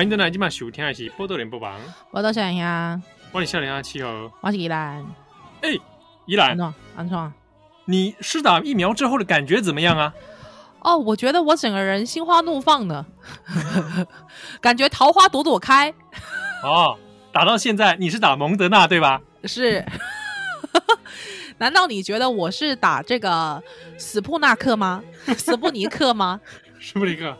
欢迎登来今晚收听的是《波多连播榜》，我到小林呀，欢迎笑脸下气候，我是依兰。哎，依兰，安安创，你施打疫苗之后的感觉怎么样啊？哦，我觉得我整个人心花怒放呢，感觉桃花朵朵开。哦，打到现在你是打蒙德纳对吧？是。难道你觉得我是打这个斯普纳克吗？斯普尼克吗？斯普尼克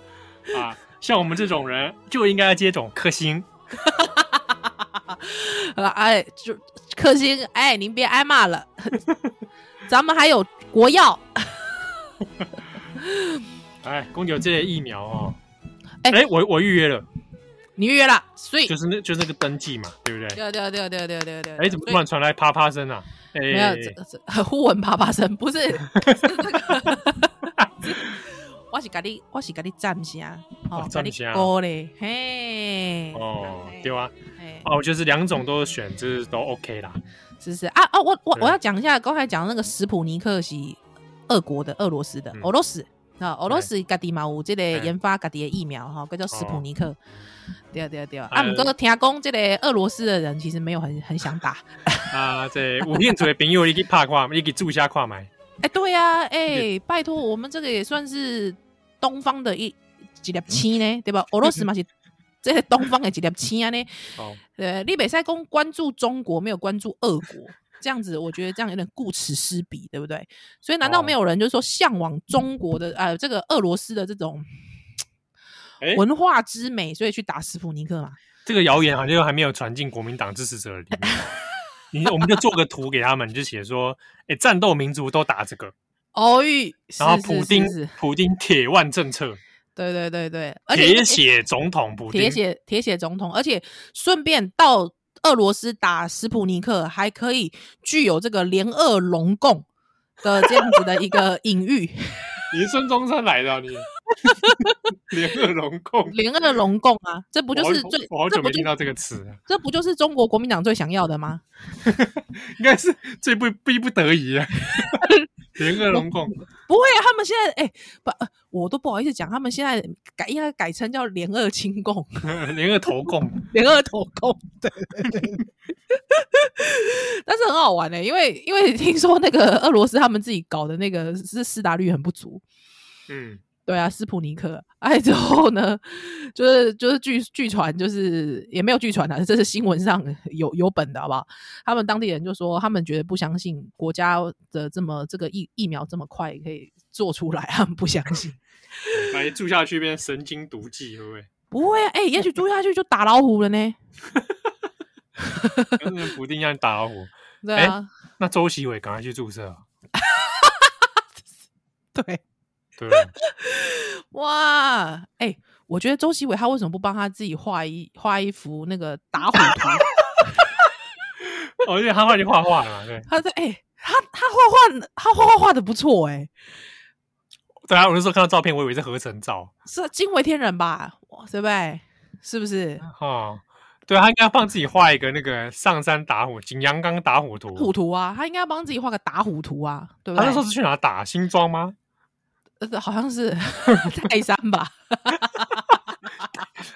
啊，像我们这种人就应该接种克星。哎，就克星，哎，您别挨骂了。咱们还有国药。哎，公牛这些疫苗哦。哎，哎，我我预约了。你预约了，所以就是那，就是那个登记嘛，对不对？对对对对对对对。哎，怎么突然传来啪啪声啊？欸、没有，这这呼吻啪啪声，不是，是这个。我是甲你，我是甲你站下，哦，站下，哦嘞，嘿，哦，对啊，哦，就是两种都选，就是都 OK 啦。是是啊啊，我我我要讲一下，刚才讲那个史普尼克是俄国的，俄罗斯的，俄罗斯啊，俄罗斯家己嘛有这个研发家己的疫苗哈，叫做史普尼克。对啊对啊对啊，啊，不过听讲这个俄罗斯的人其实没有很很想打。啊，这有兴趣的朋友，你可以拍看，你可以注下看买。哎，对呀，哎，拜托，我们这个也算是东方的一几粒星呢，对吧？俄罗斯嘛是 这些东方的几粒星啊呢。哦，对，你北塞公关注中国，没有关注俄国，这样子，我觉得这样有点顾此失彼，对不对？所以，难道没有人就是说向往中国的呃这个俄罗斯的这种文化之美，所以去打斯普尼克嘛？这个谣言好像还没有传进国民党支持者里面。你我们就做个图给他们，就写说，哎，战斗民族都打这个哦，然后普丁，普丁铁腕政策，对对对对，铁血总统，普丁，铁血铁血总统，而且顺便到俄罗斯打斯普尼克，还可以具有这个联俄龙共的这样子的一个 隐喻。你是孙中山来的，啊，你联俄龙共，联俄龙共啊，这不就是最？我好久没听到这个词，这不就是中国国民党最想要的吗？应该是最不逼不得已啊。联俄容共不会啊，他们现在哎、欸、不，我都不好意思讲，他们现在改应该改成叫联俄亲共，联俄投共，联俄投共，对对对。但是很好玩呢、欸，因为因为听说那个俄罗斯他们自己搞的那个是斯达率很不足，嗯。对啊，斯普尼克，哎，之后呢，就是就是据据传，就是也没有据传啊，这是新闻上有有本的，好不好？他们当地人就说，他们觉得不相信国家的这么这个疫疫苗这么快可以做出来，他们不相信。哎，住下去变神经毒剂会不会？不会啊，哎，也许住下去就打老虎了呢。跟普丁一样打老虎。对啊，那周习伟赶快去注射。对。对，哇，哎、欸，我觉得周习伟他为什么不帮他自己画一画一幅那个打虎图？哦，因为他画就画画了，对。他在哎、欸，他他画画，他画画画的不错哎、欸。对啊，我那时候看到照片，我以为是合成照，是惊为天人吧？对不对？是不是？哦，对，他应该要帮自己画一个那个上山打虎、景阳冈打虎图。虎图啊，他应该要帮自己画个打虎图啊，对不对？他那时候是去哪打新庄吗？好像是 泰山吧？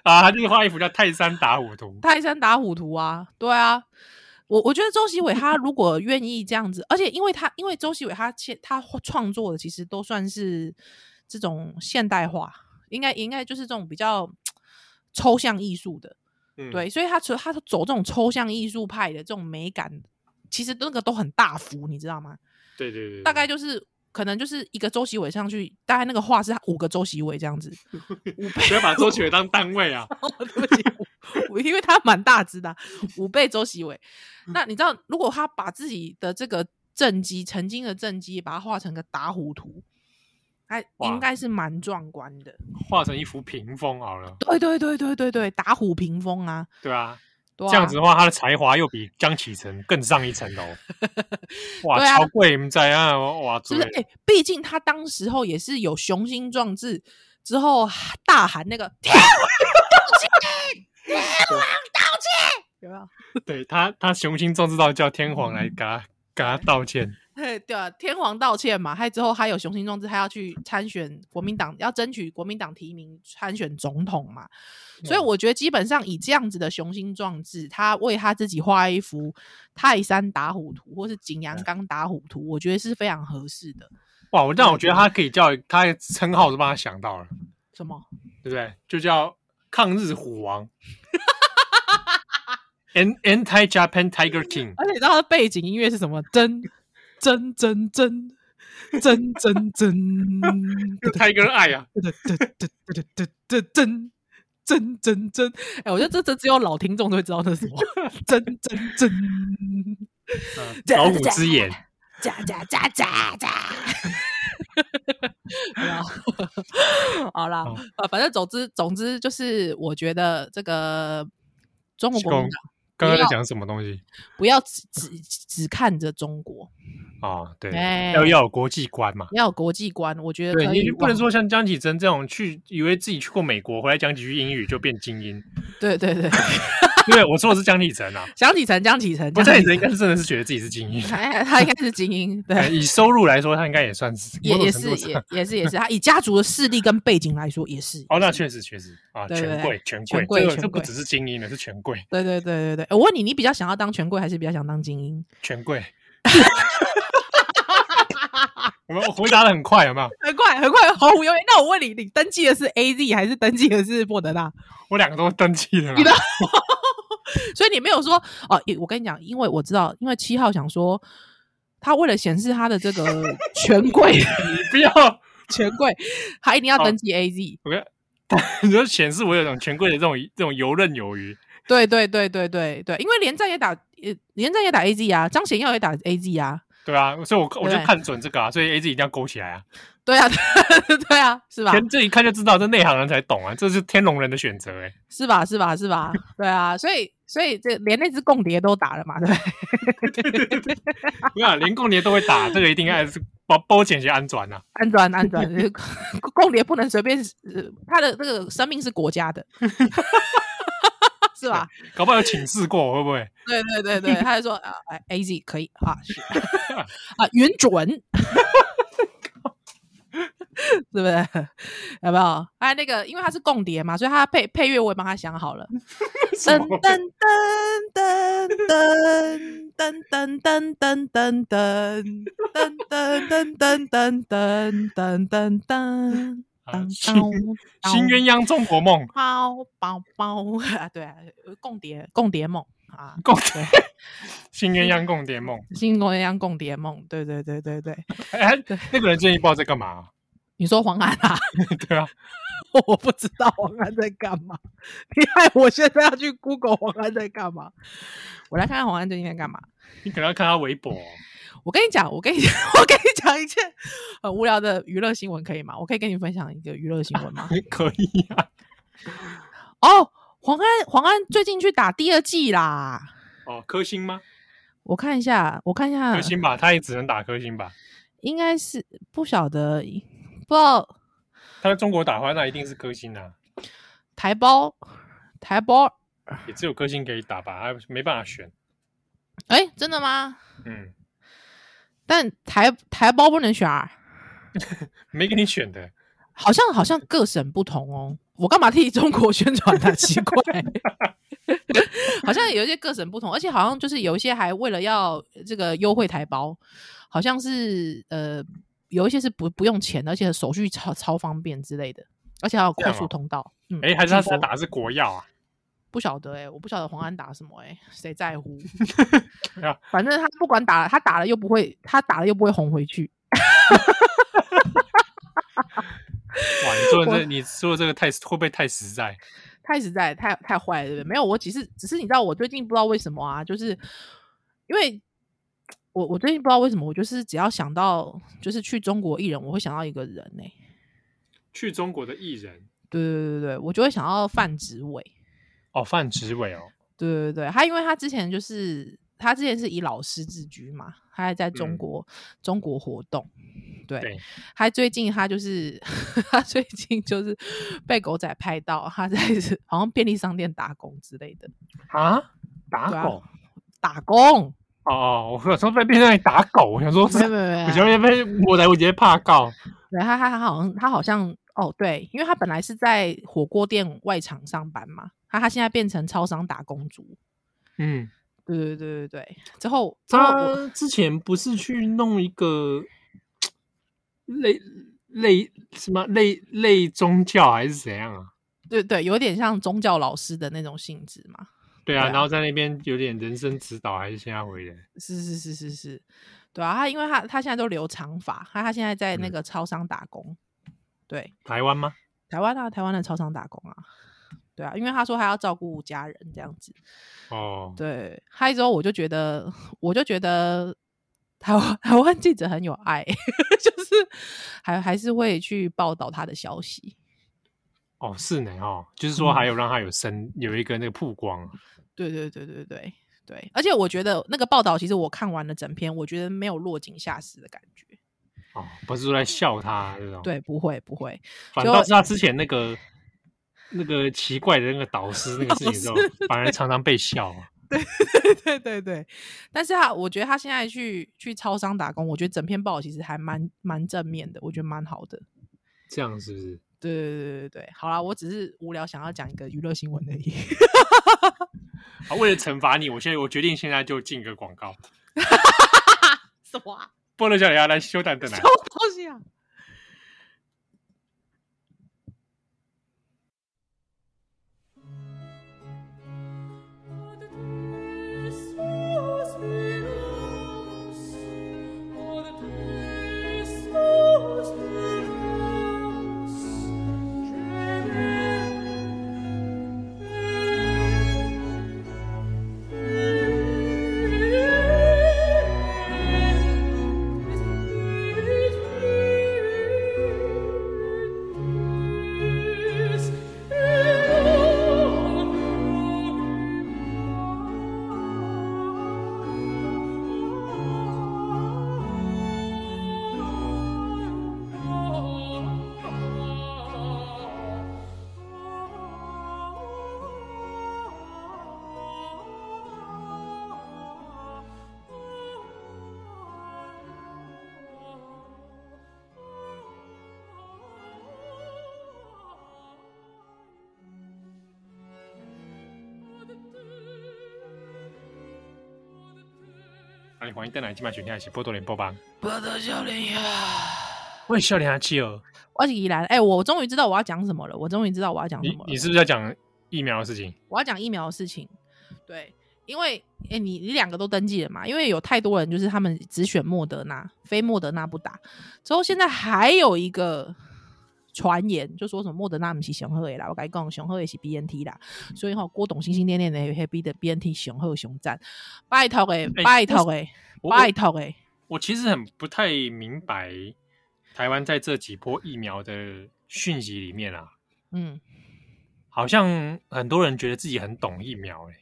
啊，他就是画一幅叫《泰山打虎图》。泰山打虎图啊，对啊，我我觉得周习伟他如果愿意这样子，而且因为他因为周习伟他他创作的其实都算是这种现代化，应该应该就是这种比较抽象艺术的，嗯、对，所以他他走这种抽象艺术派的这种美感，其实那个都很大幅，你知道吗？对对对，对，大概就是。可能就是一个周习伟上去，大概那个画是五个周习伟这样子，不要把周习伟当单位啊！对不起，我因为他蛮大只的，五倍周习伟。那你知道，如果他把自己的这个政绩，曾经的政绩，把它画成个打虎图，还应该是蛮壮观的。画成一幅屏风好了。对对对对对对，打虎屏风啊！对啊。这样子的话，他的才华又比江启臣更上一层楼。哇，啊、超贵！你在啊，哇，就是哎，毕竟他当时候也是有雄心壮志，之后大喊那个“ 天王道歉，天王道歉”，有没有？对他，他雄心壮志到叫天皇来给他给他道歉。对啊，天皇道歉嘛，还之后还有雄心壮志，他要去参选国民党，要争取国民党提名参选总统嘛。所以我觉得基本上以这样子的雄心壮志，他为他自己画一幅泰山打虎图，或是景阳冈打虎图，我觉得是非常合适的。哇，我这样我觉得他可以叫他的称号都帮他想到了，什么？对不对？就叫抗日虎王。Anti Japan Tiger King，而且你知道他的背景音乐是什么？真真真真真真真，Tiger 爱啊！对对对对对对对真真真真，哎，我觉得这这只有老听众都会知道那是什么。真真真，老虎之眼，喳喳喳喳喳。好啦，啊，反正总之总之就是，我觉得这个中国国民党。刚刚在讲什么东西？不要只只只看着中国啊！对，要要有国际观嘛，要有国际观。我觉得对，你不能说像江启珍这种去以为自己去过美国，回来讲几句英语就变精英。对对对，因为我说的是江启臣啊，江启臣，江启臣，江启臣应该是真的是觉得自己是精英，他他应该是精英。对，以收入来说，他应该也算是，也也是也也是也是他以家族的势力跟背景来说也是。哦，那确实确实啊，权贵权贵，这不只是精英了，是权贵。对对对对对，我问你，你比较想要当权贵，还是比较想当精英？权贵。我们回答的很快，有没有？很快，很快，毫无犹豫。那我问你，你登记的是 AZ 还是登记的是莫德纳？我两个都登记了。所以你没有说哦。我跟你讲，因为我知道，因为七号想说，他为了显示他的这个 权贵，你 不要权贵，他一定要登记 AZ。OK，你说显示我有种权贵的这种这种游刃有余。对对对对对对，因为连战也打，呃，连战也打 AZ 啊，张显耀也打 AZ 啊。对啊，所以我我就看准这个啊，所以 AZ 一定要勾起来啊。对啊，对啊，是吧？天，这一看就知道，这内行人才懂啊，这是天龙人的选择哎，是吧？是吧？是吧？对啊，所以所以这连那只共谍都打了嘛，对不对？对对对，不要连共谍都会打，这个一定要是包包潜些安转呐，安转安转，共谍不能随便，他的这个生命是国家的。是吧？搞不好有请示过，会不会？对对对对，他就说啊，A Z 可以啊，是啊，允准，是不是？有没有？哎，那个，因为它是共谍嘛，所以他配配乐我也帮他想好了。噔噔噔噔噔噔噔噔噔噔噔噔噔噔噔噔噔噔噔。新新鸳鸯中国梦，包包包啊，对啊，共谍共谍梦啊，共谍新鸳鸯共谍梦，新鸳鸯共谍梦，对对对对对，哎，那个人最近不知道在干嘛？你说黄安啊？对啊，我不知道黄安在干嘛，你害我现在要去 Google 黄安在干嘛？我来看看黄安最近在干嘛。你可能要看他微博。我跟你讲，我跟你我跟你讲一件很无聊的娱乐新闻，可以吗？我可以跟你分享一个娱乐新闻吗？可以啊。哦，黄安，黄安最近去打第二季啦。哦，科星吗？我看一下，我看一下，科星吧，他也只能打科星吧？应该是不晓得，不知道。他在中国打的话，那一定是科兴啊。台胞，台胞也只有科兴可以打吧？他没办法选。哎、欸，真的吗？嗯。但台台胞不能选啊，没给你选的，好像好像各省不同哦。我干嘛替中国宣传呢？奇怪，好像有一些各省不同，而且好像就是有一些还为了要这个优惠台胞，好像是呃有一些是不不用钱，而且手续超超方便之类的，而且还有快速通道。嗯，哎、欸，还是他是打的是国药啊？不晓得哎、欸，我不晓得黄安打什么哎、欸，谁在乎？反正他不管打了，他打了又不会，他打了又不会红回去。哇，你说的这，你说的这个太会不会太实在？太实在，太太坏了，对不对？没有，我只是只是你知道，我最近不知道为什么啊，就是因为我我最近不知道为什么，我就是只要想到就是去中国艺人，我会想到一个人呢、欸。去中国的艺人，对对对对，我就会想到范植伟。哦，范植伟哦，对对对，他因为他之前就是他之前是以老师自居嘛，他还在中国、嗯、中国活动，对，对。他最近他就是 他最近就是被狗仔拍到他在好像便利商店打工之类的。啊，打工、啊、打工，哦哦，我有时候在边上打狗，我想说，没有没有没有，我觉得被我来，我直接怕告。对他他他好像他好像哦对，因为他本来是在火锅店外场上班嘛，他他现在变成超商打工族。嗯，对对对对对。之后他之前不是去弄一个 类类什么类类宗教还是怎样啊？对对，有点像宗教老师的那种性质嘛。对啊，然后在那边有点人生指导，还是现在回来？是是是是是，对啊，他因为他他现在都留长发，他他现在在那个超商打工。嗯、对，台湾吗？台湾啊，台湾的超商打工啊。对啊，因为他说他要照顾家人这样子。哦，对，嗨之后我就觉得，我就觉得台湾 台湾记者很有爱，就是还还是会去报道他的消息。哦，是呢，哦，就是说还有让他有声、嗯，有一个那个曝光。对对对对对对，而且我觉得那个报道，其实我看完了整篇，我觉得没有落井下石的感觉。哦，不是说在笑他这种。对，不会不会，反倒是他之前那个那个奇怪的那个导师那个事情之后，反而常常被笑。对 对对对对，但是他我觉得他现在去去超商打工，我觉得整篇报道其实还蛮蛮正面的，我觉得蛮好的。这样是不是？对对对对对，好啦，我只是无聊想要讲一个娱乐新闻而已。好，为了惩罚你，我现在我决定现在就进个广告。什么、啊？波乐小李来修蛋的奶。什么东西啊？欢迎登来，今晚选听的是波多连播吧。波多少年呀？我少年阿七哦。我是宜兰，哎，我终于知道我要讲什么了。我终于知道我要讲什么了。你你是不是要讲疫苗的事情？我要讲疫苗的事情。对，因为哎，你你两个都登记了嘛？因为有太多人就是他们只选莫德纳，非莫德纳不打。之后现在还有一个。传言就说什么莫德纳不是上好的啦，我跟你讲上好的是 B N T 啦，所以哈郭董心心念念的黑 B 的 B N T 上好上赞，拜托诶，拜托诶，拜托诶。我其实很不太明白台湾在这几波疫苗的讯息里面啊，嗯，好像很多人觉得自己很懂疫苗诶、欸，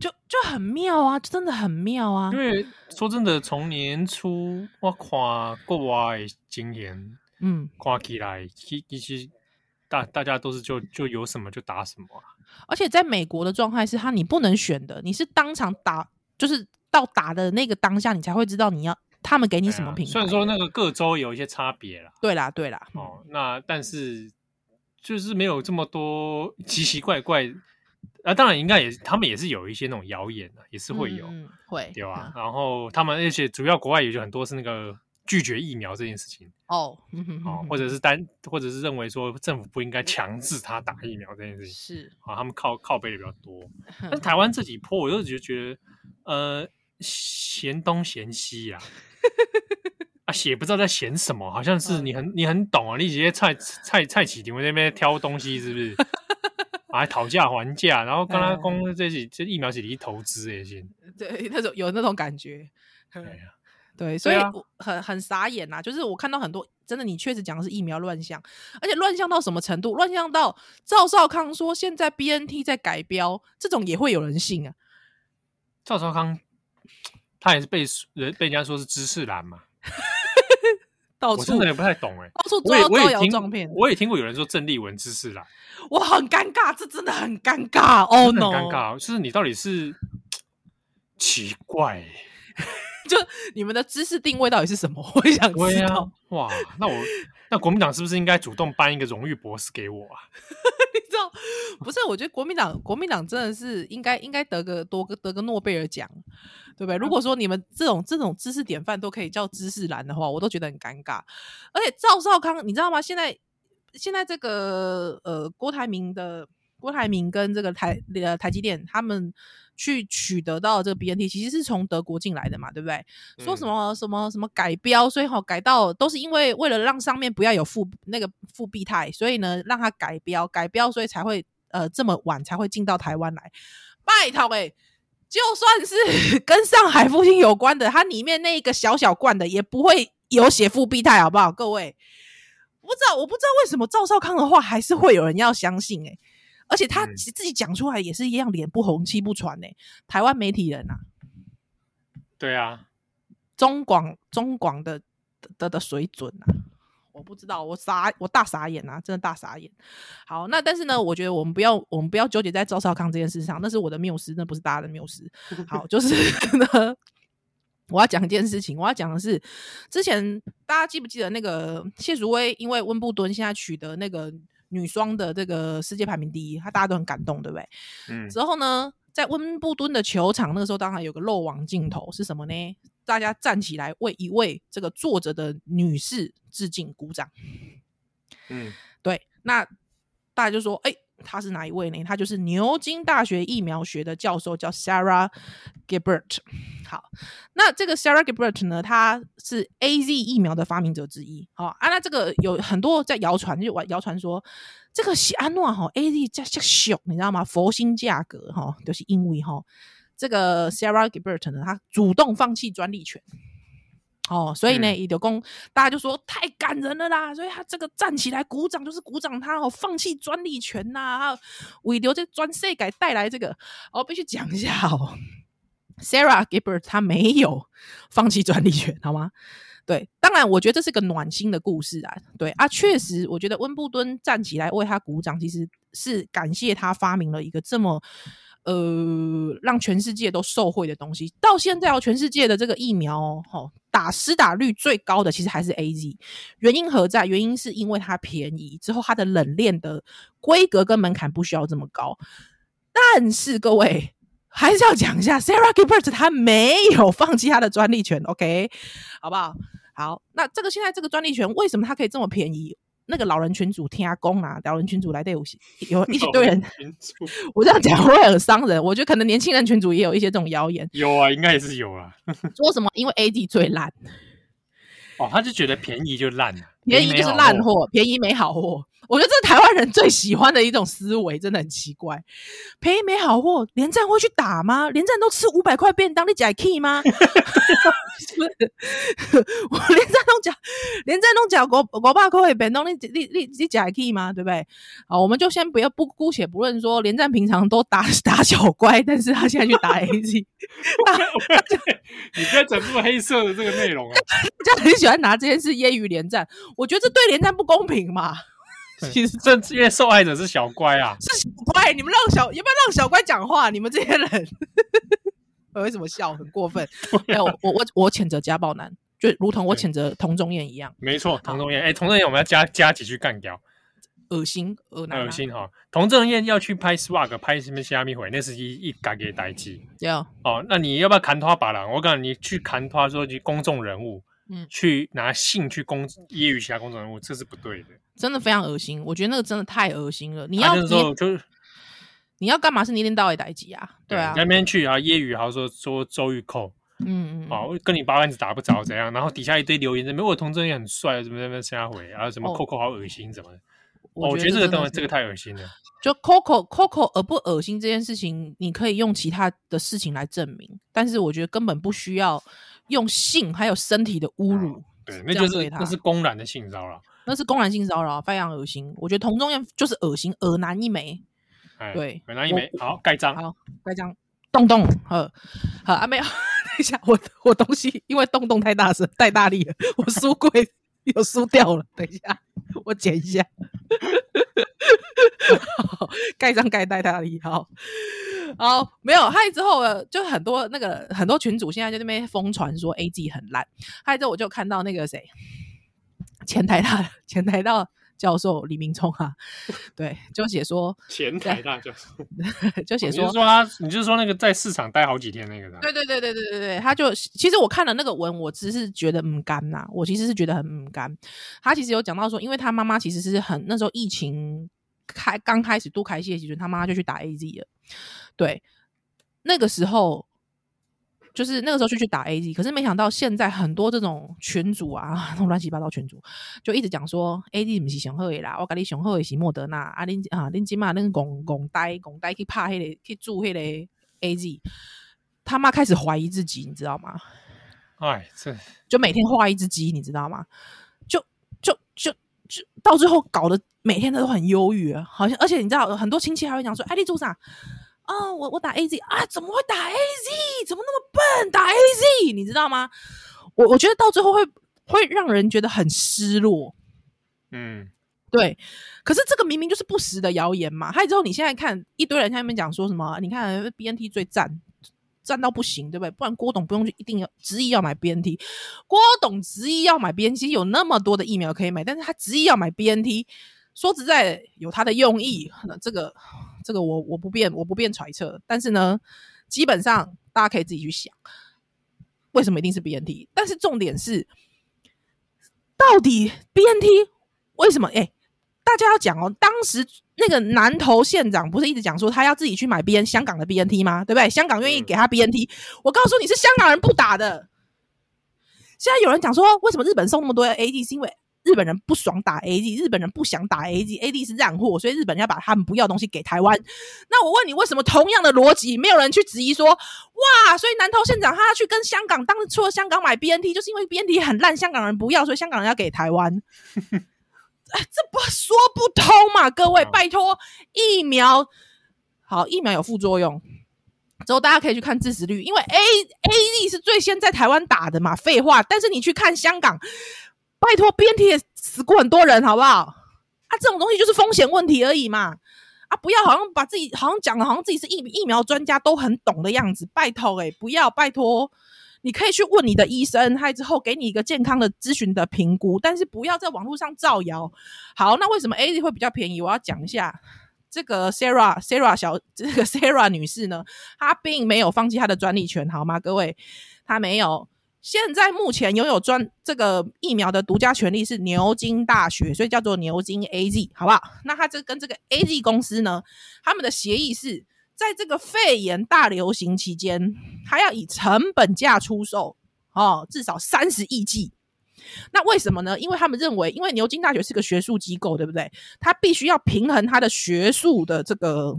就就很妙啊，真的很妙啊。因为说真的，从年初我看国外的经验。嗯，挂起来，其其实大大家都是就就有什么就打什么啊。而且在美国的状态是，他你不能选的，你是当场打，就是到打的那个当下，你才会知道你要他们给你什么品牌。虽然说那个各州有一些差别啦，对啦，对啦。哦，那但是就是没有这么多奇奇怪怪。啊，当然应该也他们也是有一些那种谣言的，也是会有，嗯、会有啊？然后他们而且主要国外也就很多是那个。拒绝疫苗这件事情哦，哦，或者是单，或者是认为说政府不应该强制他打疫苗这件事情是啊，他们靠靠背的比较多。但台湾这几波，我就觉觉得呃嫌东嫌西啊，啊，也不知道在嫌什么，好像是你很你很懂啊，你直接蔡蔡蔡启廷在那边挑东西是不是？还讨价还价，然后跟他公这些这疫苗是你投资也行，对，那种有那种感觉，对呀。对，所以很很傻眼呐、啊。就是我看到很多，真的，你确实讲的是疫苗乱象，而且乱象到什么程度？乱象到赵少康说现在 BNT 在改标，这种也会有人信啊？赵少康他也是被人被人家说是知识男嘛？到处我真的也不太懂哎、欸，到处抓招摇撞骗。我也听过有人说郑丽文知识男，我很尴尬，这真的很尴尬哦，no，很尴尬，就是你到底是 奇怪。就你们的知识定位到底是什么？我想知道。啊、哇，那我 那国民党是不是应该主动颁一个荣誉博士给我啊？你知道，不是？我觉得国民党国民党真的是应该应该得个多个得个诺贝尔奖，对不对？如果说你们这种这种知识典范都可以叫知识蓝的话，我都觉得很尴尬。而且赵少康，你知道吗？现在现在这个呃郭台铭的郭台铭跟这个台呃台积电他们。去取得到这个 BNT，其实是从德国进来的嘛，对不对？嗯、说什么什么什么改标，所以好改到都是因为为了让上面不要有复那个复必泰，所以呢让它改标改标，所以才会呃这么晚才会进到台湾来。拜托诶，就算是 跟上海复兴有关的，它里面那一个小小罐的也不会有写复必泰，好不好？各位，不知道我不知道为什么赵少康的话还是会有人要相信诶。而且他自己讲出来也是一样，脸不红气不喘呢、欸。台湾媒体人啊，对啊，中广中广的的的水准啊，我不知道，我傻，我大傻眼啊，真的大傻眼。好，那但是呢，我觉得我们不要，我们不要纠结在赵少康这件事上，那是我的缪斯，那不是大家的缪斯。好，就是呢，我要讲一件事情，我要讲的是，之前大家记不记得那个谢淑薇，因为温布敦现在取得那个。女双的这个世界排名第一，他大家都很感动，对不对？嗯。之后呢，在温布敦的球场，那个时候当然有个漏网镜头，是什么呢？大家站起来为一位这个坐着的女士致敬，鼓掌。嗯，对。那大家就说：“哎、欸。”他是哪一位呢？他就是牛津大学疫苗学的教授，叫 Sarah Gilbert。好，那这个 Sarah Gilbert 呢，他是 AZ 疫苗的发明者之一。好啊，那这个有很多在谣传，就谣传说这个是安诺哈 AZ 价价小，你知道吗？佛心价格哈，就是因为哈这个 Sarah Gilbert 呢，他主动放弃专利权。哦，所以呢，伊就讲，大家就说太感人了啦，所以他这个站起来鼓掌就是鼓掌他哦，放弃专利权呐、啊，为留这专利改带来这个，我必须讲一下哦，Sarah Gibbert 他没有放弃专利权，好吗？对，当然我觉得这是个暖心的故事啊，对啊，确实我觉得温布敦站起来为他鼓掌，其实是感谢他发明了一个这么。呃，让全世界都受惠的东西，到现在哦，全世界的这个疫苗哦，哦，打施打率最高的其实还是 AZ，原因何在？原因是因为它便宜，之后它的冷链的规格跟门槛不需要这么高。但是各位还是要讲一下，Sarah Gerbert 他没有放弃他的专利权，OK，好不好？好，那这个现在这个专利权为什么它可以这么便宜？那个老人群主听阿公啊，老人群主来对有有一堆 人，我这样讲会很伤人。我觉得可能年轻人群主也有一些这种谣言。有啊，应该也是有啊。说什么？因为 AD 最烂。哦，他就觉得便宜就烂了，便宜就是烂货，便宜没好货。我觉得这是台湾人最喜欢的一种思维，真的很奇怪。便宜没好货，连战会去打吗？连战都吃五百块便当，你假 key 吗？不是，我连战都假，连战都假五五百块便当，你你你你假 key 吗？对不对？好，我们就先不要不姑且不论说连战平常都打 打小乖，但是他现在去打 A G，你不要整部黑色的这个内容啊！就很喜欢拿这件事揶揄连战，我觉得这对连战不公平嘛。其实这因为受害者是小乖啊，是小乖，你们让小要不要让小乖讲话？你们这些人，我为什么笑？很过分。没有，我我我谴责家暴男，就如同我谴责童仲彦一样。没错，童仲彦，哎，童仲彦我们要加加几句干掉，恶心，恶男，恶心哈。童正彦要去拍 swag，拍什么虾米会，那是一一改给代志。对啊。哦，那你要不要砍他把郎？我告诉你，你去砍他说去公众人物。嗯，去拿性去攻揶揄其他公众人物，这是不对的，真的非常恶心。我觉得那个真的太恶心了。你要你就是你要干嘛？是你一天到晚代志啊？对啊，那边去啊揶揄，然后说说周玉蔻，嗯嗯，好，跟你八竿子打不着怎样？然后底下一堆留言，什么我童真也很帅，什么什么瞎回，然后什么 Coco 好恶心，怎么的？我觉得这个东西这个太恶心了。就 Coco Coco 恶不恶心这件事情，你可以用其他的事情来证明，但是我觉得根本不需要。用性还有身体的侮辱，哦、对，那就是那是公然的性骚扰，那是公然性骚扰，非常恶心。我觉得童仲彦就是恶心，恶男一枚。哎、对，恶男一枚。好，盖章，好，盖章。洞洞，好，好啊，没有。等一下，我我东西因为洞洞太大声，太大力了，我书柜又输掉了。等一下，我捡一下。盖章盖太大力，好。哦，没有，还有之后就很多那个很多群主现在就那边疯传说 A G 很烂，还有之后我就看到那个谁，前台大前台大教授李明聪啊，对，就写说 前台大教授 就写说，你就说他，你就是说那个在市场待好几天那个，对对对对对对对，他就其实我看了那个文，我只是觉得很干呐，我其实是觉得很很干，他其实有讲到说，因为他妈妈其实是很那时候疫情。开刚开始多开戏的时候，他妈妈就去打 AZ 了。对，那个时候就是那个时候就去打 AZ，可是没想到现在很多这种群主啊，那种乱七八糟群主，就一直讲说 AZ 不是上好的啦，我跟你上好的是莫德纳啊，恁啊恁今嘛恁拱拱呆拱呆去拍那个去住那个 AZ，他妈开始怀疑自己，你知道吗？哎，这就每天画一只鸡，你知道吗？就就就就到最后搞得。每天都很忧郁，好像而且你知道，很多亲戚还会讲说：“哎，你做啥？啊，我我打 AZ 啊，怎么会打 AZ？怎么那么笨？打 AZ，你知道吗？”我我觉得到最后会会让人觉得很失落。嗯，对。可是这个明明就是不实的谣言嘛。还有之后，你现在看一堆人在那边讲说什么？你看 BNT 最赞，赞到不行，对不对？不然郭董不用去一定要执意要买 BNT。郭董执意要买 BNT，有那么多的疫苗可以买，但是他执意要买 BNT。说实在，有他的用意，那这个这个我我不便我不便揣测。但是呢，基本上大家可以自己去想，为什么一定是 BNT？但是重点是，到底 BNT 为什么？哎，大家要讲哦，当时那个南投县长不是一直讲说他要自己去买 BN 香港的 BNT 吗？对不对？香港愿意给他 BNT，我告诉你是香港人不打的。现在有人讲说，为什么日本送那么多 AD？是因为日本人不爽打 AZ，日本人不想打 AZ，AZ 是烂货，所以日本人要把他们不要的东西给台湾。那我问你，为什么同样的逻辑，没有人去质疑说，哇，所以南投县长他要去跟香港，当初了香港买 BNT，就是因为 BNT 很烂，香港人不要，所以香港人要给台湾。哎，这不说不通嘛？各位，拜托，疫苗好，疫苗有副作用，之后大家可以去看致死率，因为 A AZ 是最先在台湾打的嘛，废话。但是你去看香港。拜托，BNT 也死过很多人，好不好？啊，这种东西就是风险问题而已嘛！啊，不要好像把自己好像讲的好像自己是疫疫苗专家，都很懂的样子。拜托，诶，不要拜托，你可以去问你的医生，他之后给你一个健康的咨询的评估，但是不要在网络上造谣。好，那为什么 AZ 会比较便宜？我要讲一下这个 Sarah Sarah 小这个 Sarah 女士呢，她并没有放弃她的专利权，好吗？各位，她没有。现在目前拥有专这个疫苗的独家权利是牛津大学，所以叫做牛津 AZ，好不好？那它这跟这个 AZ 公司呢，他们的协议是在这个肺炎大流行期间，它要以成本价出售哦，至少三十亿剂。那为什么呢？因为他们认为，因为牛津大学是个学术机构，对不对？它必须要平衡它的学术的这个。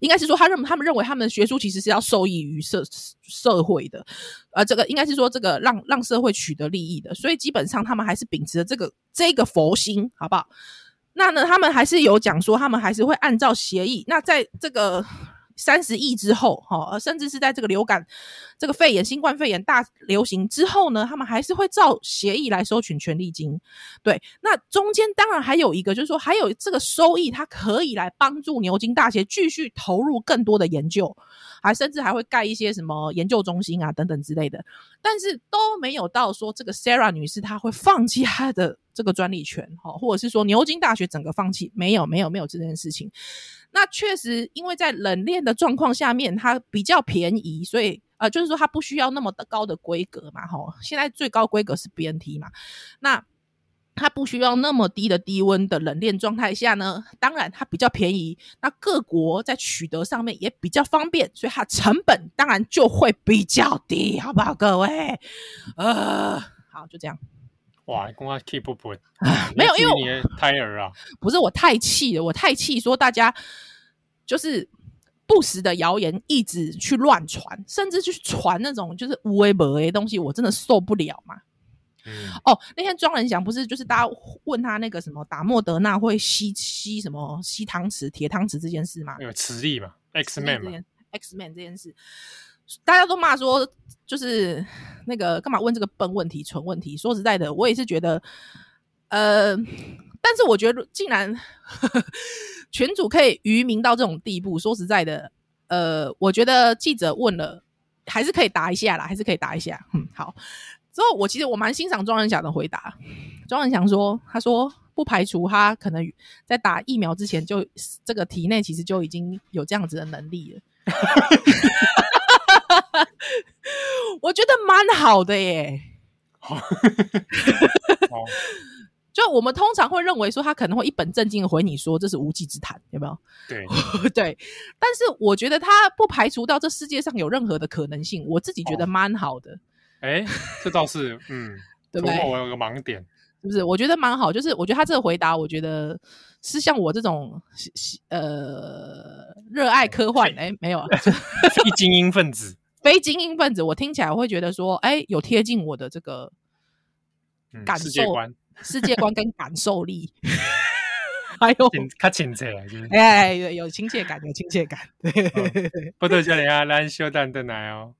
应该是说，他认他们认为他们的学术其实是要受益于社社会的，呃，这个应该是说这个让让社会取得利益的，所以基本上他们还是秉持着这个这个佛心，好不好？那呢，他们还是有讲说，他们还是会按照协议，那在这个。三十亿之后，哈，甚至是在这个流感、这个肺炎、新冠肺炎大流行之后呢，他们还是会照协议来收取权利金。对，那中间当然还有一个，就是说还有这个收益，它可以来帮助牛津大学继续投入更多的研究，还甚至还会盖一些什么研究中心啊等等之类的。但是都没有到说这个 Sarah 女士她会放弃她的这个专利权，哈，或者是说牛津大学整个放弃，没有，没有，没有这件事情。那确实，因为在冷链的状况下面，它比较便宜，所以呃，就是说它不需要那么高的规格嘛，吼。现在最高规格是 BNT 嘛，那它不需要那么低的低温的冷链状态下呢，当然它比较便宜，那各国在取得上面也比较方便，所以它成本当然就会比较低，好不好，各位？呃，好，就这样。哇，公开 keep 不不，没有，因为你的胎儿啊，不是我太气了，我太气，说大家就是不实的谣言一直去乱传，甚至去传那种就是无为不为的东西，我真的受不了嘛。嗯，哦，那天庄仁祥不是就是大家问他那个什么打莫德纳会吸吸什么吸汤匙铁汤匙这件事吗？有磁力嘛，X Man 嘛，X Man 这件事。大家都骂说，就是那个干嘛问这个笨问题、蠢问题？说实在的，我也是觉得，呃，但是我觉得，竟然呵 呵群主可以愚民到这种地步，说实在的，呃，我觉得记者问了，还是可以答一下啦，还是可以答一下。嗯，好。之后我其实我蛮欣赏庄人祥的回答。庄人祥说：“他说不排除他可能在打疫苗之前就这个体内其实就已经有这样子的能力了。”我觉得蛮好的耶。好。就我们通常会认为说他可能会一本正经的回你说，这是无稽之谈，有没有？对 对，但是我觉得他不排除到这世界上有任何的可能性，我自己觉得蛮好的。哎、哦，这倒是，嗯，对不对？我有个盲点，是不是？我觉得蛮好，就是我觉得他这个回答，我觉得是像我这种呃热爱科幻，哎，没有啊，非精英分子，非精英分子，我听起来我会觉得说，哎，有贴近我的这个感受。嗯世界观跟感受力，还有他亲切，哎，有亲切感，有亲切感。不多叫你啊，咱小等等来哦。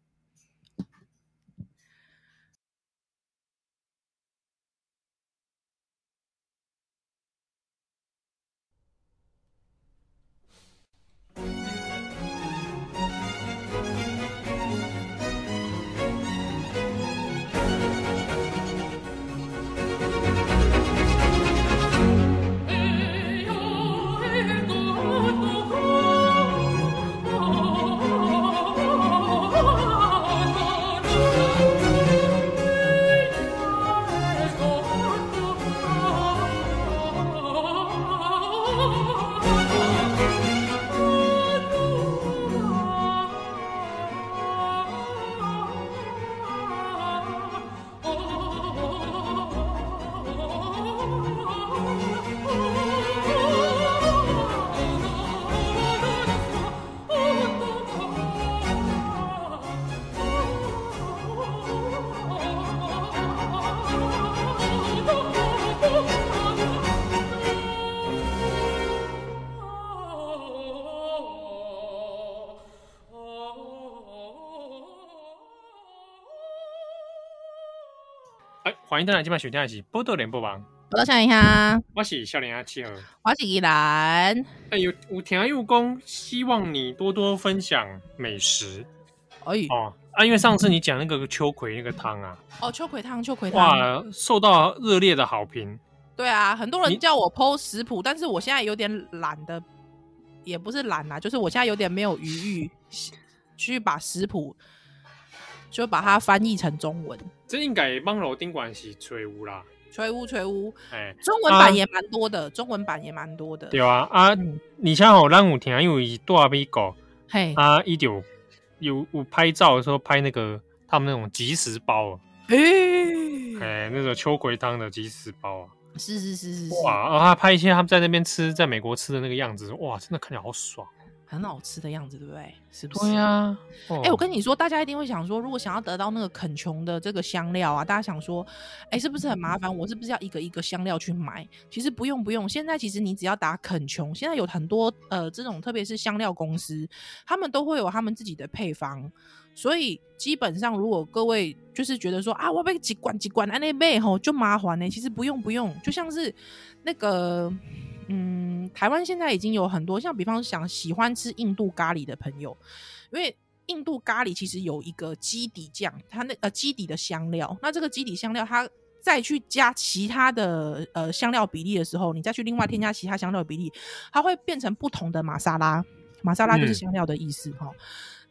欢迎大家今晚收听的是《宝岛联播网》，我到想一下，我是小林阿七号，我是依兰。哎，有有听有讲，希望你多多分享美食。哎哦啊，因为上次你讲那个秋葵那个汤啊，哦，秋葵汤，秋葵汤，哇，受到热烈的好评。对啊，很多人叫我 PO 食谱，但是我现在有点懒的，也不是懒啊，就是我现在有点没有余裕去把食谱。就把它翻译成中文，这应该网络顶管是吹乌啦，吹乌吹乌，哎，中文版也蛮多的，啊、中文版也蛮多的，对啊啊，你像好让我听，因为大美国，嘿，啊，一九有有拍照的时候拍那个他们那种即食包，哎、欸，哎、欸，那个秋葵汤的即食包啊，是是是是，哇，然后他拍一些他们在那边吃，在美国吃的那个样子，哇，真的看起来好爽。很好吃的样子，对不对？是不是？对啊。哎、哦欸，我跟你说，大家一定会想说，如果想要得到那个肯琼的这个香料啊，大家想说，哎、欸，是不是很麻烦？我是不是要一个一个香料去买？其实不用，不用。现在其实你只要打肯琼，现在有很多呃这种，特别是香料公司，他们都会有他们自己的配方。所以基本上，如果各位就是觉得说啊，我被几罐几罐，安利贝吼就麻烦呢。其实不用，不用。就像是那个。嗯，台湾现在已经有很多像，比方想喜欢吃印度咖喱的朋友，因为印度咖喱其实有一个基底酱，它那呃基底的香料，那这个基底香料它再去加其他的呃香料比例的时候，你再去另外添加其他香料的比例，它会变成不同的玛莎拉，玛莎拉就是香料的意思哈。嗯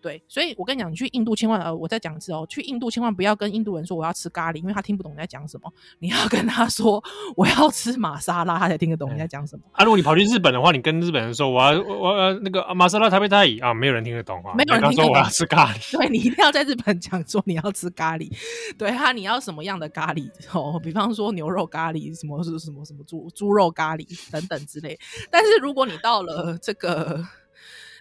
对，所以我跟你讲，你去印度千万呃，我再讲一次哦，去印度千万不要跟印度人说我要吃咖喱，因为他听不懂你在讲什么。你要跟他说我要吃玛莎拉，他才听得懂你在讲什么。啊，如果你跑去日本的话，你跟日本人说我要我要那个玛莎拉台北太乙啊，没有人听得懂啊，没有人听得懂。说我要吃咖喱，对，你一定要在日本讲说你要吃咖喱，对他你要什么样的咖喱哦，比方说牛肉咖喱，什么是什么什么猪猪肉咖喱等等之类。但是如果你到了这个，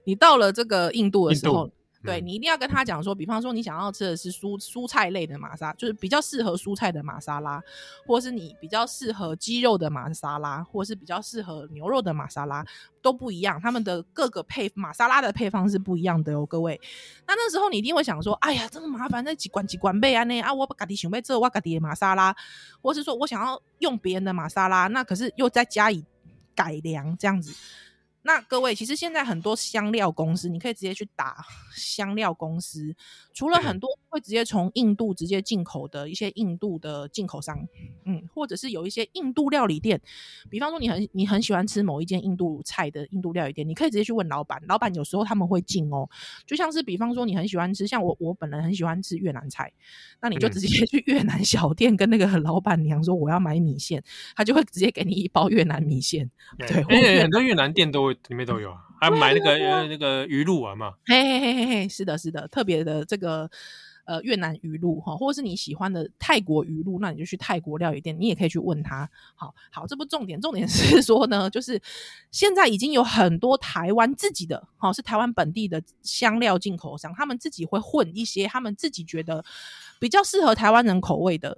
你到了这个印度的时候。对，你一定要跟他讲说，比方说你想要吃的是蔬蔬菜类的玛莎，就是比较适合蔬菜的玛莎拉，或是你比较适合鸡肉的玛莎拉，或是比较适合牛肉的玛莎拉，都不一样。他们的各个配玛莎拉的配方是不一样的哦，各位。那那时候你一定会想说，哎呀，这么麻烦，那几罐几罐备啊？那啊，我家己想要做我家己的玛莎拉，或是说我想要用别人的玛莎拉，那可是又再加以改良这样子。那各位，其实现在很多香料公司，你可以直接去打 香料公司。除了很多会直接从印度直接进口的一些印度的进口商，嗯，或者是有一些印度料理店，比方说你很你很喜欢吃某一间印度菜的印度料理店，你可以直接去问老板，老板有时候他们会进哦。就像是比方说你很喜欢吃，像我我本人很喜欢吃越南菜，那你就直接去越南小店跟那个老板娘说我要买米线，他就会直接给你一包越南米线。对，很多越南店都会里面都有啊，还买那个那个鱼露丸嘛。嘿嘿嘿嘿嘿，是的，是的，特别的这个呃越南鱼露哈，或者是你喜欢的泰国鱼露，那你就去泰国料理店，你也可以去问他。好好，这不重点，重点 是说呢，就是现在已经有很多台湾自己的，好是台湾本地的香料进口商，他们自己会混一些他们自己觉得比较适合台湾人口味的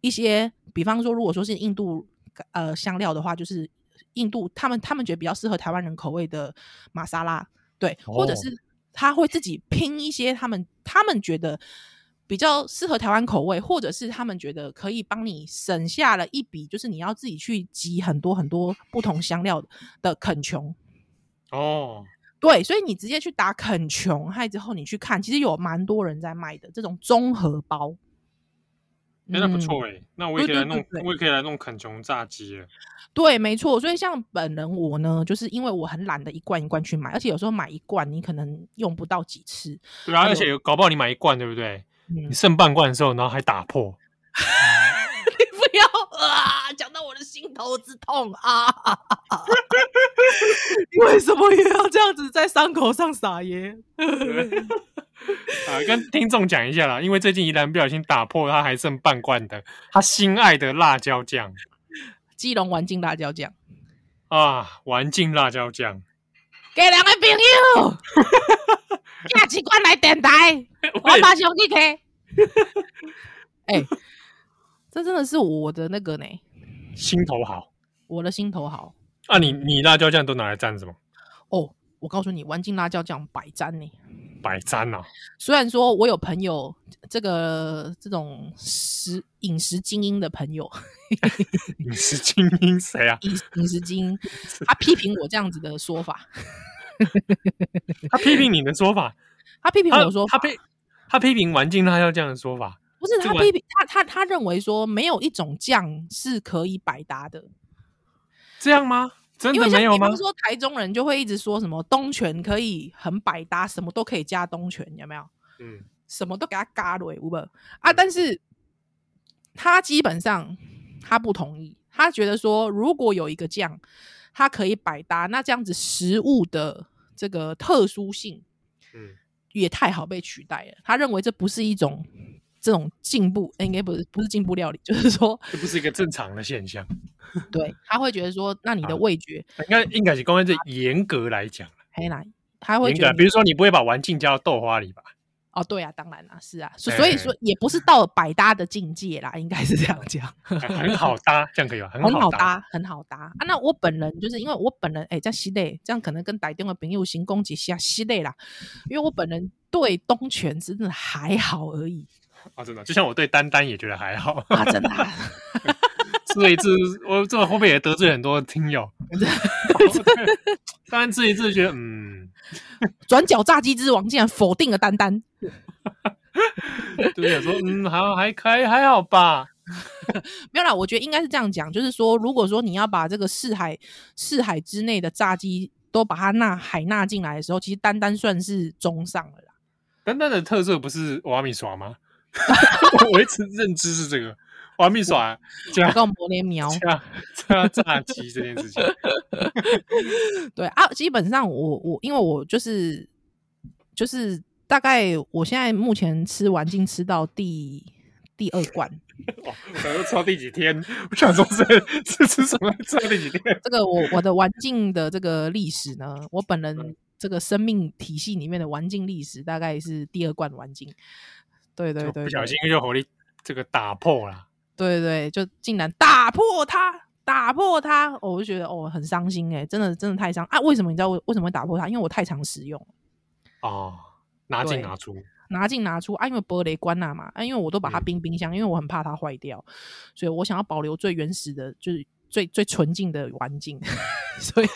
一些，比方说如果说是印度呃香料的话，就是。印度他们他们觉得比较适合台湾人口味的玛莎拉，对，或者是他会自己拼一些他们他们觉得比较适合台湾口味，或者是他们觉得可以帮你省下了一笔，就是你要自己去集很多很多不同香料的肯琼。哦，对，所以你直接去打肯琼，还之后你去看，其实有蛮多人在卖的这种综合包。哎、欸，那不错哎、欸，那我也可以来弄，我也可以来弄肯琼炸鸡了。对，没错。所以像本人我呢，就是因为我很懒得一罐一罐去买，而且有时候买一罐你可能用不到几次。对啊，而且搞不好你买一罐，对不对？嗯、你剩半罐的时候，然后还打破。你不要啊！讲到我的心头之痛啊！为什么也要这样子在伤口上撒盐？啊，跟听众讲一下啦，因为最近宜兰不小心打破，他还剩半罐的他心爱的辣椒酱，基隆玩境辣椒酱啊，玩境辣椒酱，给两位朋友，下几罐来电台，我马上去开。哎、欸，这真的是我的那个呢，心头好，我的心头好。啊你，你你辣椒酱都拿来蘸什么？哦，我告诉你，丸境辣椒酱百沾呢。百沾啊！虽然说我有朋友，这个这种食饮食精英的朋友，饮食精英谁啊？饮饮食精英，他批评我这样子的说法，他批评你的说法，他批评我说他，他批他批评丸境辣椒酱的说法，不是他批评他他他认为说没有一种酱是可以百搭的，这样吗？真的没有吗？比方说台中人就会一直说什么东泉可以很百搭，什么都可以加东泉，有没有？嗯，什么都给他嘎了，有没有啊？但是他基本上他不同意，他觉得说如果有一个酱，它可以百搭，那这样子食物的这个特殊性，嗯，也太好被取代了。他认为这不是一种。这种进步应该不是不是进步料理，就是说这不是一个正常的现象。对，他会觉得说，那你的味觉应该应该是公安这严格来讲，黑来他会觉得，比如说你不会把丸境加到豆花里吧？哦，对啊，当然啦，是啊，所以说也不是到百搭的境界啦，应该是这样讲，很好搭，这样可以吧？很好搭，很好搭啊！那我本人就是因为我本人哎，在西内，这样可能跟台中的朋友行攻击下西内啦，因为我本人对东泉真的还好而已。啊，真的，就像我对丹丹也觉得还好啊，真的。吃一次，我这会不会也得罪很多听友？当然吃一次觉得，嗯，转角炸鸡之王竟然否定了丹丹。对，说嗯，还还还还好吧。没有啦，我觉得应该是这样讲，就是说，如果说你要把这个四海四海之内的炸鸡都把它纳海纳进来的时候，其实丹丹算是中上了啦。丹丹的特色不是瓦米耍吗？我一直认知是这个，玩命耍加个磨连苗加加炸鸡这件事情。对啊，基本上我我因为我就是就是大概我现在目前吃丸境吃到第第二罐，哦，可能吃到第几天？我想说是是吃什么？吃到第几天？这个我我的玩境的这个历史呢，我本人这个生命体系里面的玩境历史大概是第二罐玩境。对对对，对，不小心就火力这个打破了。对对，就竟然打破它，打破它，我就觉得哦，很伤心哎，真的真的太伤啊！为什么你知道为为什么会打破它？因为我太常使用哦，拿进拿出，拿进拿出啊！因为玻璃关了嘛啊，因为我都把它冰冰箱，嗯、因为我很怕它坏掉，所以我想要保留最原始的，就是最最纯净的环境，所以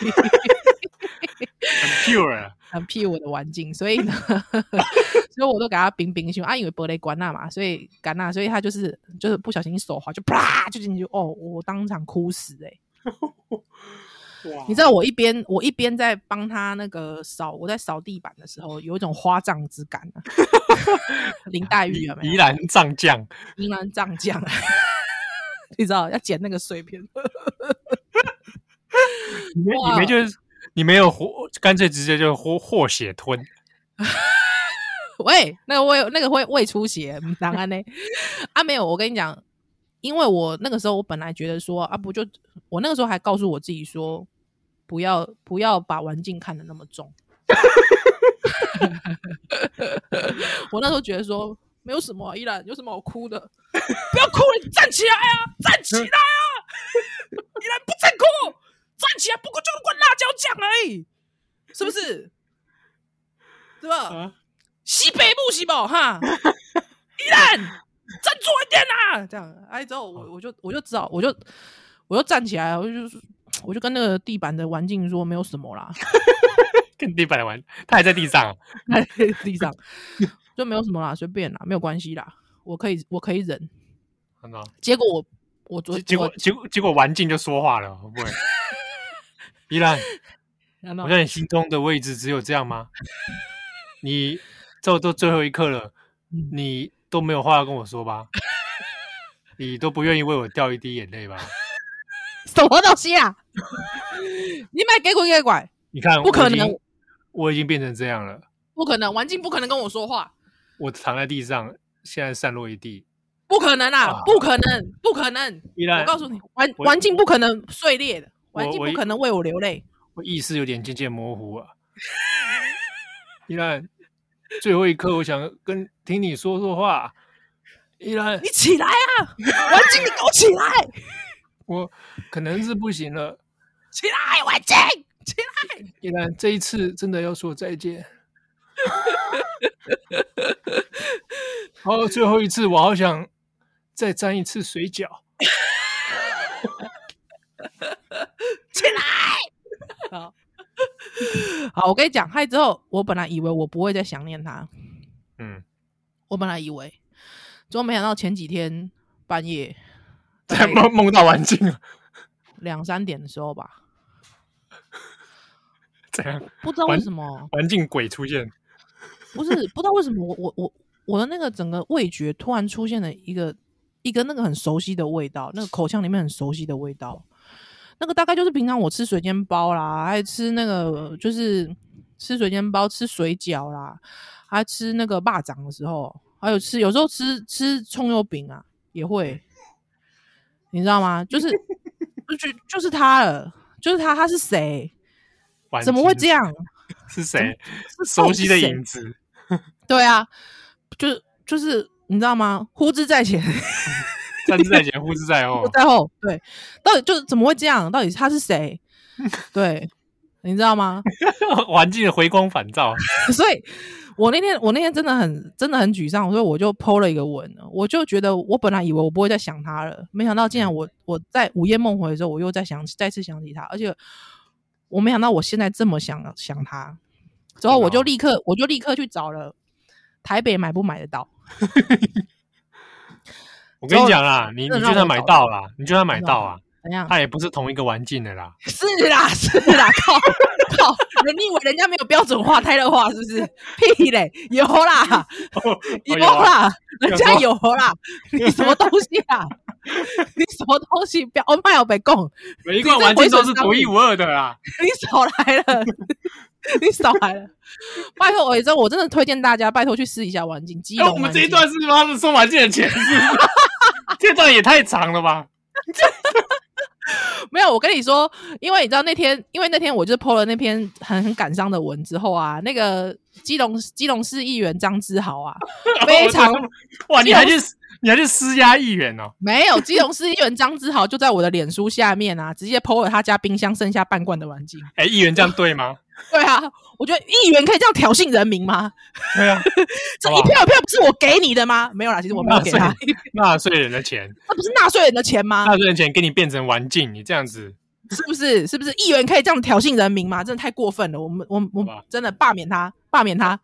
pure，很 pure 的环境，所以呢，所以我都给他冰冰胸啊，因为玻璃管那嘛，所以干那，所以他就是就是不小心手滑就啪就进去，哦，我当场哭死哎、欸！你知道我一边我一边在帮他那个扫，我在扫地板的时候，有一种花葬之感啊！林黛玉有没有？宜兰藏将，宜兰藏将，你知道要捡那个碎片。你没你没就是你没有活，干脆直接就活活血吞。喂，那个胃那个会胃出血，当然呢 啊没有，我跟你讲，因为我那个时候我本来觉得说啊不就我那个时候还告诉我自己说不要不要把环境看得那么重。我那时候觉得说没有什么、啊，依然有什么好哭的？不要哭了，你站起来啊，站起来啊！依然不再哭。站起来，不过就是灌辣椒酱而已，是不是？对吧？啊、西北部西北哈，依然站住一点啊！这样，哎，之后我我就我就知道，我就我就站起来，我就我就跟那个地板的环境说，没有什么啦。跟地板的玩，他还在地上，还在地上，就没有什么啦，随便啦，没有关系啦，我可以我可以忍。结果我我昨结果结果结果玩境就说话了，会不会？依然，我在你心中的位置只有这样吗？你这都最后一刻了，你都没有话要跟我说吧？你都不愿意为我掉一滴眼泪吧？什么东西啊？你买给鬼给拐？你看，不可能，我已经变成这样了。不可能，环境不可能跟我说话。我躺在地上，现在散落一地。不可能啊！不可能，不可能！依然，我告诉你，环环境不可能碎裂的。环境不可能为我流泪。我意识有点渐渐模糊啊。依然，最后一刻，我想跟听你说说话。依然，你起来啊！环境，你给我起来！我可能是不行了。起来，环境，起来！依然，这一次真的要说再见。好，最后一次，我好想再沾一次水饺。起来！好，好，我跟你讲，嗨之后，我本来以为我不会再想念他。嗯，我本来以为，结果没想到前几天半夜 在梦梦到环境了，两三点的时候吧。怎样？不知道为什么环境鬼出现？不是，不知道为什么我我我我的那个整个味觉突然出现了一个一个那个很熟悉的味道，那个口腔里面很熟悉的味道。那个大概就是平常我吃水煎包啦，还吃那个就是吃水煎包、吃水饺啦，还吃那个霸掌的时候，还有吃有时候吃吃葱油饼啊，也会，你知道吗？就是 就就是他了，就是他，他是谁？怎么会这样？是谁？熟悉的影子。对啊，就就是你知道吗？呼之在前。三字在前，呼之在后，在后。对，到底就是怎么会这样？到底他是谁？对，你知道吗？环境的回光返照。所以我那天，我那天真的很，真的很沮丧。所以我就 po 了一个文，我就觉得我本来以为我不会再想他了，没想到竟然我我在午夜梦回的时候，我又再想起，再次想起他，而且我没想到我现在这么想想他。之后我就立刻，我就立刻去找了台北买不买得到。我跟你讲啦，你你就算买到啦，你就算买到啊，怎样？它也不是同一个环境的啦。是啦，是啦，靠靠！你以为人家没有标准化、泰勒化是不是？屁嘞，有啦，有啦，人家有啦。你什么东西啊？你什么东西？不要，我卖要被供，每一个环境都是独一无二的啦。你少来了，你少来了。拜托，我也真我真的推荐大家，拜托去试一下玩境。哎，我们这一段是妈的收环境的钱是？这段也太长了吧！没有，我跟你说，因为你知道那天，因为那天我就 po 了那篇很很感伤的文之后啊，那个基隆基隆市议员张之豪啊，非常哇，你还去你还去施压议员哦？没有，基隆市议员张之豪就在我的脸书下面啊，直接 po 了他家冰箱剩下半罐的玩具。哎，议员这样对吗？对啊，我觉得议员可以这样挑衅人民吗？对啊，这一票一票不是我给你的吗？没有啦，其实我没有给他纳税人的钱，那不是纳税人的钱吗？纳税人钱给你变成玩境，你这样子是不是？是不是议员可以这样挑衅人民吗？真的太过分了！我们，我，我真的罢免他，罢免他。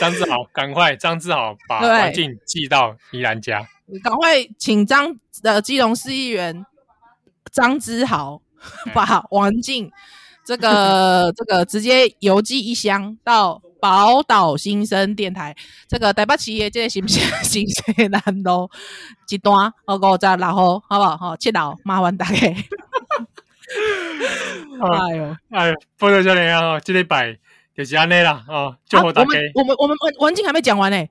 张志豪，赶快！张志豪把王静寄到宜兰家。赶快请张的基隆市议员张志豪把王静这个 这个直接邮寄一箱到宝岛新生电台。这个台北企业这个行不行？新生南路一段哦五十六号，好不好？好，七楼麻烦大家。哎呦，哎呦，报道少年啊，这礼拜。就是安内啦，哦，就我打给我们我们文文静还没讲完呢。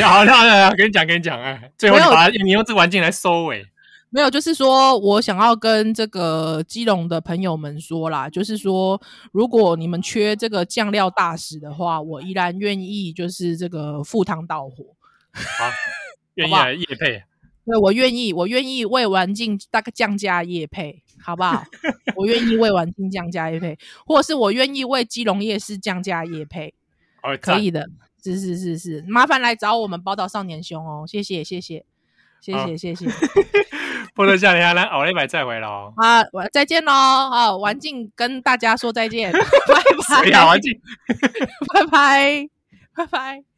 好，那那跟你讲跟你讲，哎，最后你把你用这文静来收尾。没有，就是说我想要跟这个基隆的朋友们说啦，就是说如果你们缺这个酱料大使的话，我依然愿意就是这个赴汤蹈火。好，愿意来业配。对，我愿意，我愿意为文静大概降价业配。好不好？我愿意为完金降价业配，或者是我愿意为基隆夜市降价业配，可以的，是是是是，麻烦来找我们宝岛少年兄哦，谢谢谢谢谢谢谢谢，不能叫你阿兰，我一百再回喽。好，再见喽！好，王静跟大家说再见，拜拜，王静，拜拜，拜拜。